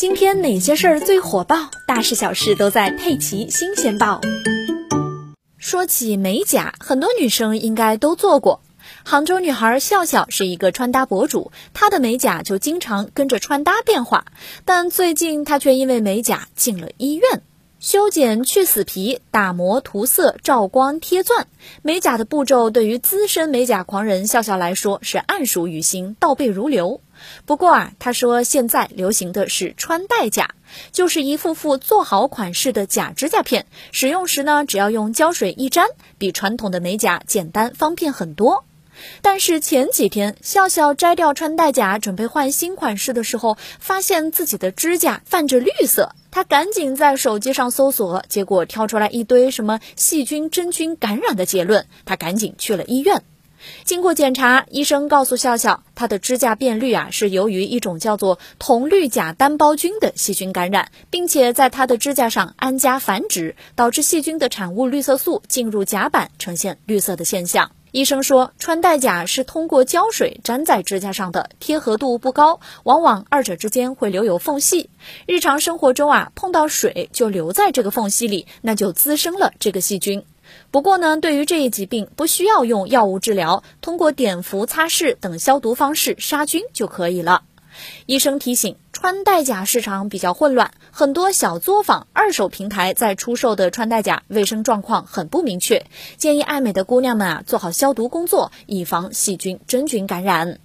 今天哪些事儿最火爆？大事小事都在《佩奇新鲜报》。说起美甲，很多女生应该都做过。杭州女孩笑笑是一个穿搭博主，她的美甲就经常跟着穿搭变化。但最近她却因为美甲进了医院，修剪、去死皮、打磨、涂色、照光、贴钻，美甲的步骤对于资深美甲狂人笑笑来说是暗熟于心，倒背如流。不过啊，他说现在流行的是穿戴甲，就是一副副做好款式的假指甲片，使用时呢，只要用胶水一粘，比传统的美甲简单方便很多。但是前几天，笑笑摘掉穿戴甲，准备换新款式的时候，发现自己的指甲泛着绿色，他赶紧在手机上搜索，结果跳出来一堆什么细菌、真菌感染的结论，他赶紧去了医院。经过检查，医生告诉笑笑，他的指甲变绿啊，是由于一种叫做铜绿甲单胞菌的细菌感染，并且在他的指甲上安家繁殖，导致细菌的产物绿色素进入甲板，呈现绿色的现象。医生说，穿戴甲是通过胶水粘在指甲上的，贴合度不高，往往二者之间会留有缝隙。日常生活中啊，碰到水就留在这个缝隙里，那就滋生了这个细菌。不过呢，对于这一疾病，不需要用药物治疗，通过碘伏、擦拭等消毒方式杀菌就可以了。医生提醒，穿戴甲市场比较混乱，很多小作坊、二手平台在出售的穿戴甲卫生状况很不明确，建议爱美的姑娘们啊做好消毒工作，以防细菌、真菌感染。